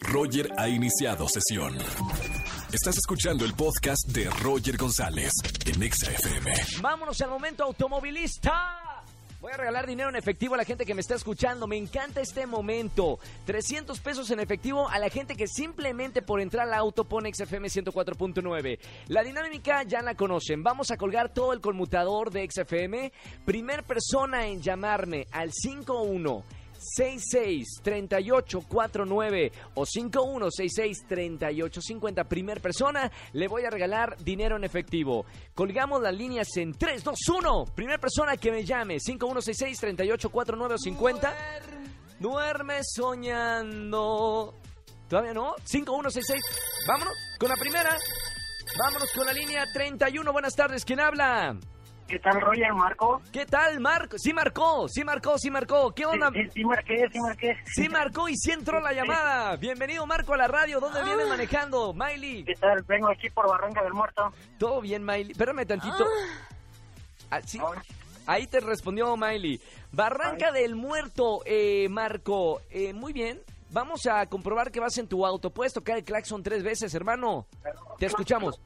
Roger ha iniciado sesión. Estás escuchando el podcast de Roger González en Exa FM. Vámonos al momento automovilista. Voy a regalar dinero en efectivo a la gente que me está escuchando. Me encanta este momento. 300 pesos en efectivo a la gente que simplemente por entrar al auto pone XFM 104.9. La dinámica ya la conocen. Vamos a colgar todo el conmutador de XFM. Primer persona en llamarme al 51 663849 o 51663850 primer persona, le voy a regalar dinero en efectivo. Colgamos las líneas en 3, 2, 1. Primer persona que me llame 51663849 o 50. Duerme soñando. ¿Todavía no? 5166. Vámonos con la primera. Vámonos con la línea 31. Buenas tardes. ¿Quién habla? ¿Qué tal, Roger, Marco? ¿Qué tal, Marco? Sí marcó, sí marcó, sí marcó. ¿Qué onda? Sí, sí, sí marqué, sí marqué. Sí marcó y sí entró la llamada. Bienvenido, Marco, a la radio. ¿Dónde vienes manejando? Miley. ¿Qué tal? Vengo aquí por Barranca del Muerto. Todo bien, Miley. Espérame tantito. Ah, sí. Ahí te respondió Miley. Barranca del Muerto, eh, Marco. Eh, muy bien. Vamos a comprobar que vas en tu auto. Puedes tocar el claxon tres veces, hermano. Te escuchamos.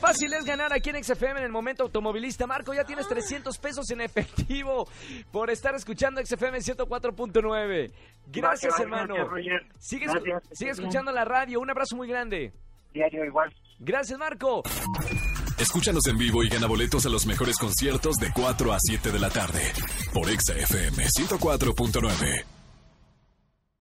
Fácil es ganar aquí en XFM en el momento automovilista. Marco, ya tienes 300 pesos en efectivo por estar escuchando XFM 104.9. Gracias, hermano. gracias, Roger. Sigue, Gracias. sigue escuchando la radio. Un abrazo muy grande. Diario igual. Gracias, Marco. Escúchanos en vivo y gana boletos a los mejores conciertos de 4 a 7 de la tarde por Exa FM 104.9.